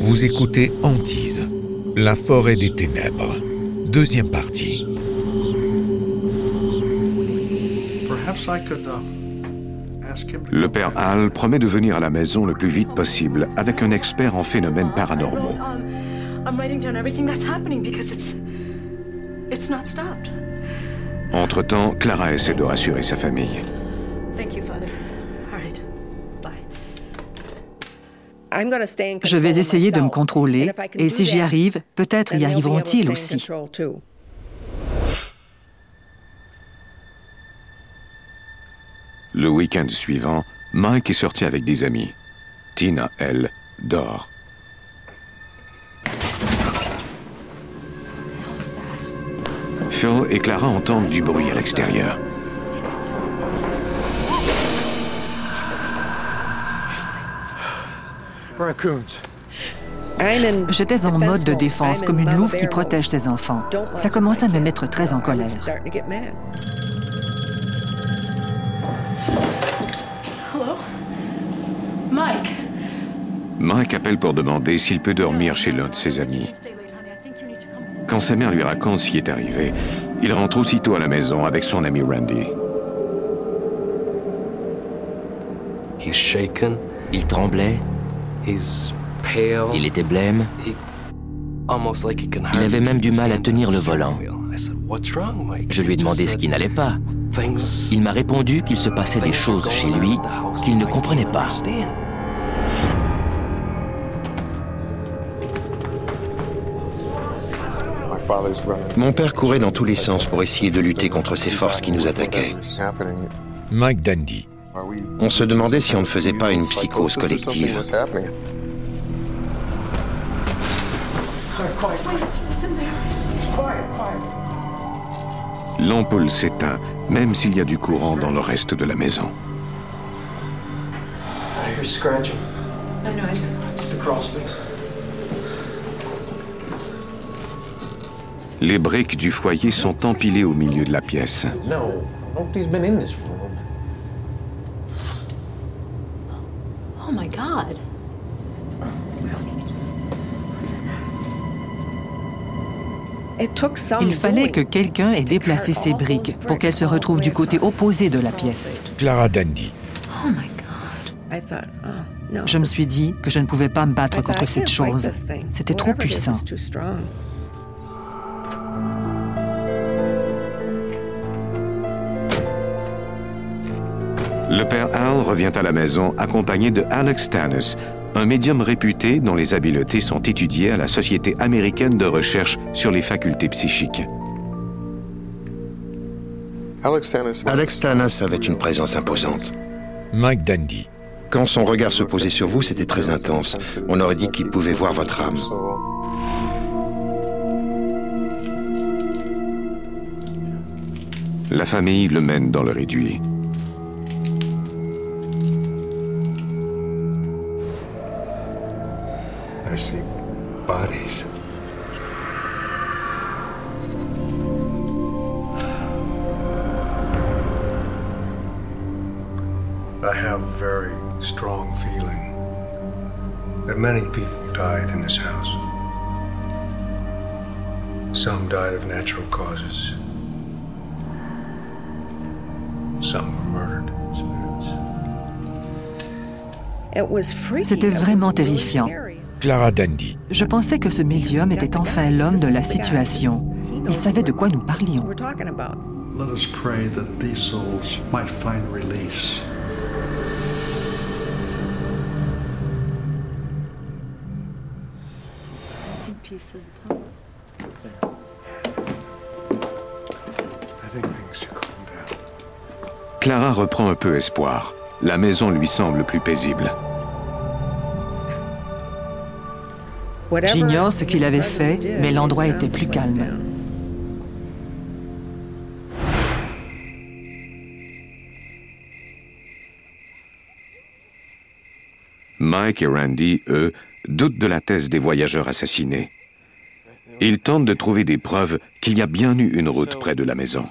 Vous écoutez Antise, la forêt des ténèbres, deuxième partie. Le père Hall promet de venir à la maison le plus vite possible avec un expert en phénomènes paranormaux. Entre-temps, Clara essaie de rassurer sa famille. Je vais essayer de me contrôler et si j'y arrive, peut-être y arriveront-ils aussi. Le week-end suivant, Mike est sorti avec des amis. Tina, elle, dort. Phil et Clara entendent du bruit à l'extérieur. J'étais en mode de défense, comme une louve qui protège ses enfants. Ça commence à me mettre très en colère. Mike? Mike appelle pour demander s'il peut dormir chez l'un de ses amis. Quand sa mère lui raconte ce qui est arrivé, il rentre aussitôt à la maison avec son ami Randy. Il tremblait. Il était blême. Il avait même du mal à tenir le volant. Je lui ai demandé ce qui n'allait pas. Il m'a répondu qu'il se passait des choses chez lui qu'il ne comprenait pas. Mon père courait dans tous les sens pour essayer de lutter contre ces forces qui nous attaquaient. Mike Dandy. On se demandait si on ne faisait pas une psychose collective. L'ampoule s'éteint, même s'il y a du courant dans le reste de la maison. Les briques du foyer sont empilées au milieu de la pièce. Oh my God. Il fallait que quelqu'un ait déplacé ces briques pour qu'elles se retrouvent du côté opposé de la pièce. Clara Dandy. Oh my God. Je me suis dit que je ne pouvais pas me battre contre cette chose. C'était trop puissant. Le père Al revient à la maison accompagné de Alex Tanis, un médium réputé dont les habiletés sont étudiées à la Société américaine de recherche sur les facultés psychiques. Alex Tanis avait une présence imposante. Mike Dandy. Quand son regard se posait sur vous, c'était très intense. On aurait dit qu'il pouvait voir votre âme. La famille le mène dans le réduit. I have a very strong feeling that many people died in this house. Some died of natural causes. Some were murdered. C'était vraiment terrifiant. Clara Dandy. Je pensais que ce médium était enfin l'homme de la situation. Il savait de quoi nous parlions. Clara reprend un peu espoir. La maison lui semble plus paisible. J'ignore ce qu'il avait fait, mais l'endroit était plus calme. Mike et Randy, eux, doutent de la thèse des voyageurs assassinés. Ils tentent de trouver des preuves qu'il y a bien eu une route près de la maison.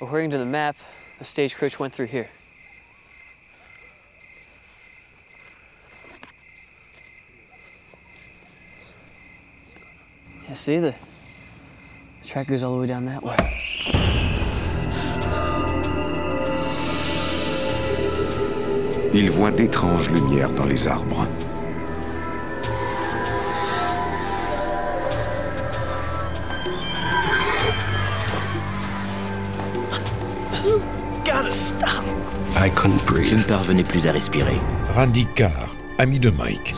According to the map, the stagecoach went through here. You see, the, the track goes all the way down that way. Il voit d'étranges lumières dans les arbres. Je ne parvenais plus à respirer. Randy Carr, ami de Mike.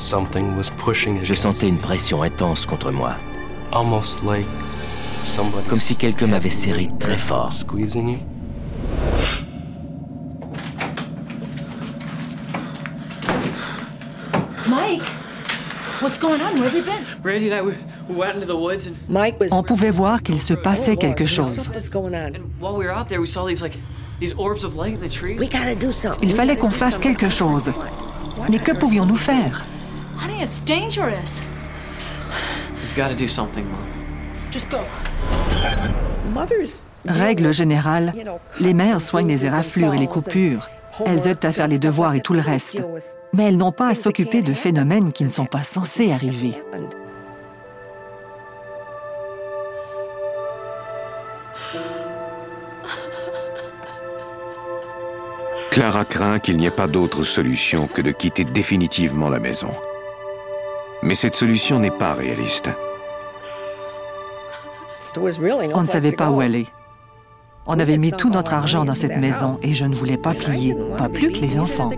Je sentais une pression intense contre moi. Comme si quelqu'un m'avait serré très fort. Mike, what's going on? Where have you been? Randy and I, we, we went into the woods and, On pouvait voir qu'il se passait quelque chose. Il fallait qu'on fasse quelque chose. Mais que pouvions-nous faire? Honey, it's dangerous. We've got to do something, Mom. Just go. Règle générale, les mères soignent les éraflures et les coupures. Elles aident à faire les devoirs et tout le reste. Mais elles n'ont pas à s'occuper de phénomènes qui ne sont pas censés arriver. Clara craint qu'il n'y ait pas d'autre solution que de quitter définitivement la maison. Mais cette solution n'est pas réaliste. On ne savait pas où aller. On avait mis tout notre argent dans cette maison et je ne voulais pas plier, pas plus que les enfants.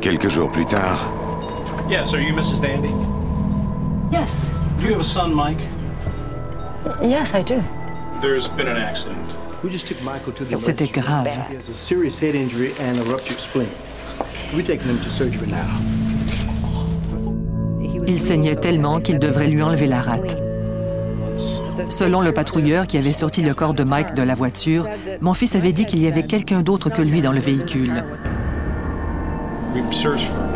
Quelques jours plus tard, Yes, are you Mrs. Dandy? Yes. Do you have a son, Mike? Yes, I do. There's been an accident. We just took Michael to the C'était emergency room. grave. He has a serious head injury and a ruptured spleen. We're taking him to surgery now. Il saignait tellement qu'il devrait lui enlever la rate. Selon le patrouilleur qui avait sorti le corps de Mike de la voiture, mon fils avait dit qu'il y avait quelqu'un d'autre que lui dans le véhicule. We searched for a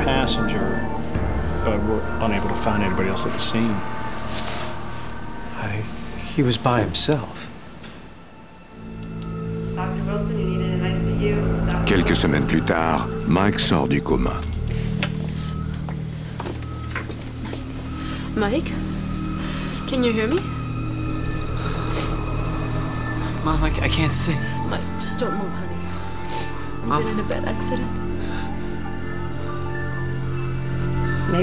quelques semaines plus tard, Mike sort du coma. Mike, can you hear me? Mom, I, I can't see. Mike, just don't move, honey. You've been in a bad accident.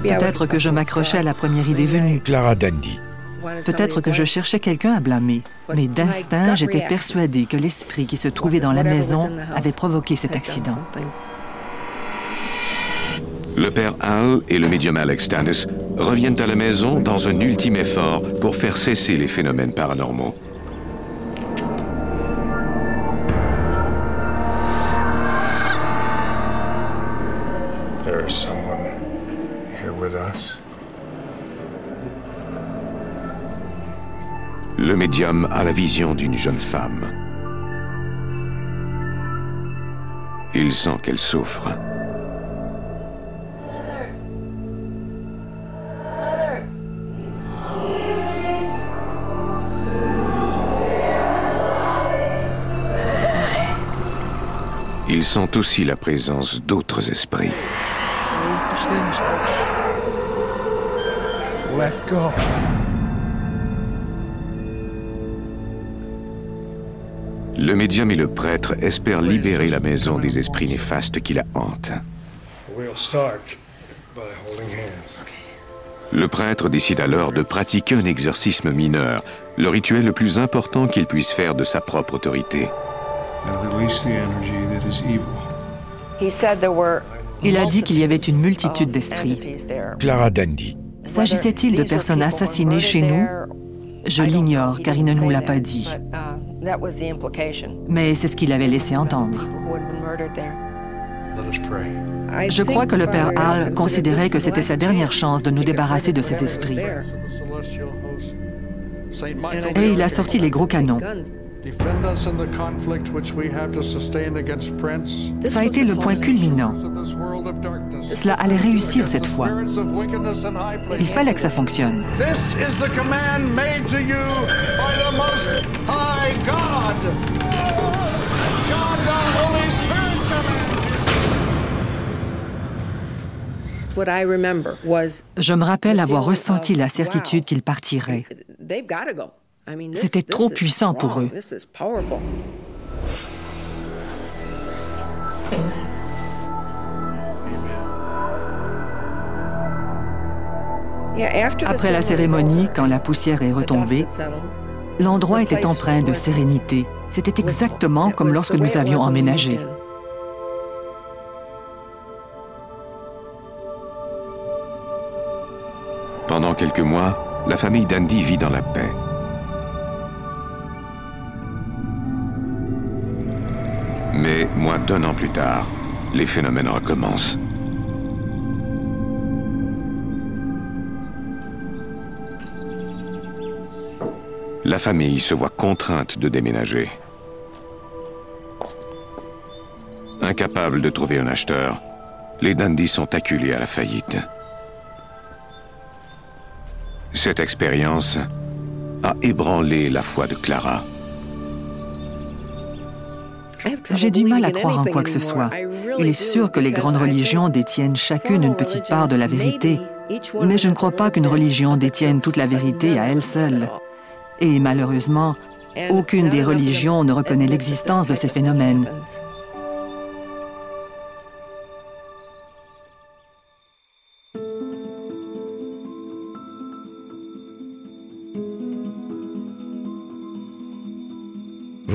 Peut-être que je m'accrochais à la première idée venue. Clara Dandy. Peut-être que je cherchais quelqu'un à blâmer. Mais d'instinct, j'étais persuadée que l'esprit qui se trouvait dans la maison avait provoqué cet accident. Le père Al et le médium Alex Stannis reviennent à la maison dans un ultime effort pour faire cesser les phénomènes paranormaux. There is someone here with us. Le médium a la vision d'une jeune femme. Il sent qu'elle souffre. Il sent aussi la présence d'autres esprits. Le médium et le prêtre espèrent libérer la maison des esprits néfastes qui la hantent. Le prêtre décide alors de pratiquer un exorcisme mineur, le rituel le plus important qu'il puisse faire de sa propre autorité. Il a dit qu'il y avait une multitude d'esprits. Clara Dandy. S'agissait-il de personnes assassinées chez nous? Je l'ignore car il ne nous l'a pas dit. Mais c'est ce qu'il avait laissé entendre. Je crois que le père Hall considérait que c'était sa dernière chance de nous débarrasser de ces esprits. Et il a sorti les gros canons. Ça a été le point culminant. Cela allait réussir cette fois. Il fallait que ça fonctionne. Je me rappelle avoir ressenti la certitude qu'ils partiraient. C'était trop puissant pour eux. Après la cérémonie, quand la poussière est retombée, l'endroit était empreint de sérénité. C'était exactement comme lorsque nous avions emménagé. Quelques mois, la famille d'Andy vit dans la paix. Mais moins d'un an plus tard, les phénomènes recommencent. La famille se voit contrainte de déménager. Incapables de trouver un acheteur, les Dandy sont acculés à la faillite. Cette expérience a ébranlé la foi de Clara. J'ai du mal à croire en quoi que ce soit. Il est sûr que les grandes religions détiennent chacune une petite part de la vérité, mais je ne crois pas qu'une religion détienne toute la vérité à elle seule. Et malheureusement, aucune des religions ne reconnaît l'existence de ces phénomènes.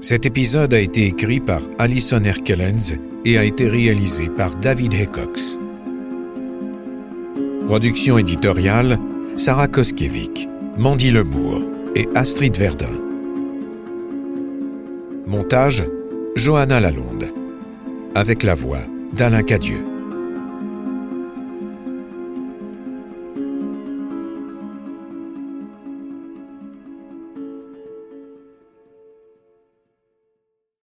Cet épisode a été écrit par Alison Herkelens et a été réalisé par David Heckox. Production éditoriale Sarah Koskiewicz, Mandy Lebourg et Astrid Verdun. Montage Johanna Lalonde. Avec la voix d'Alain Cadieux.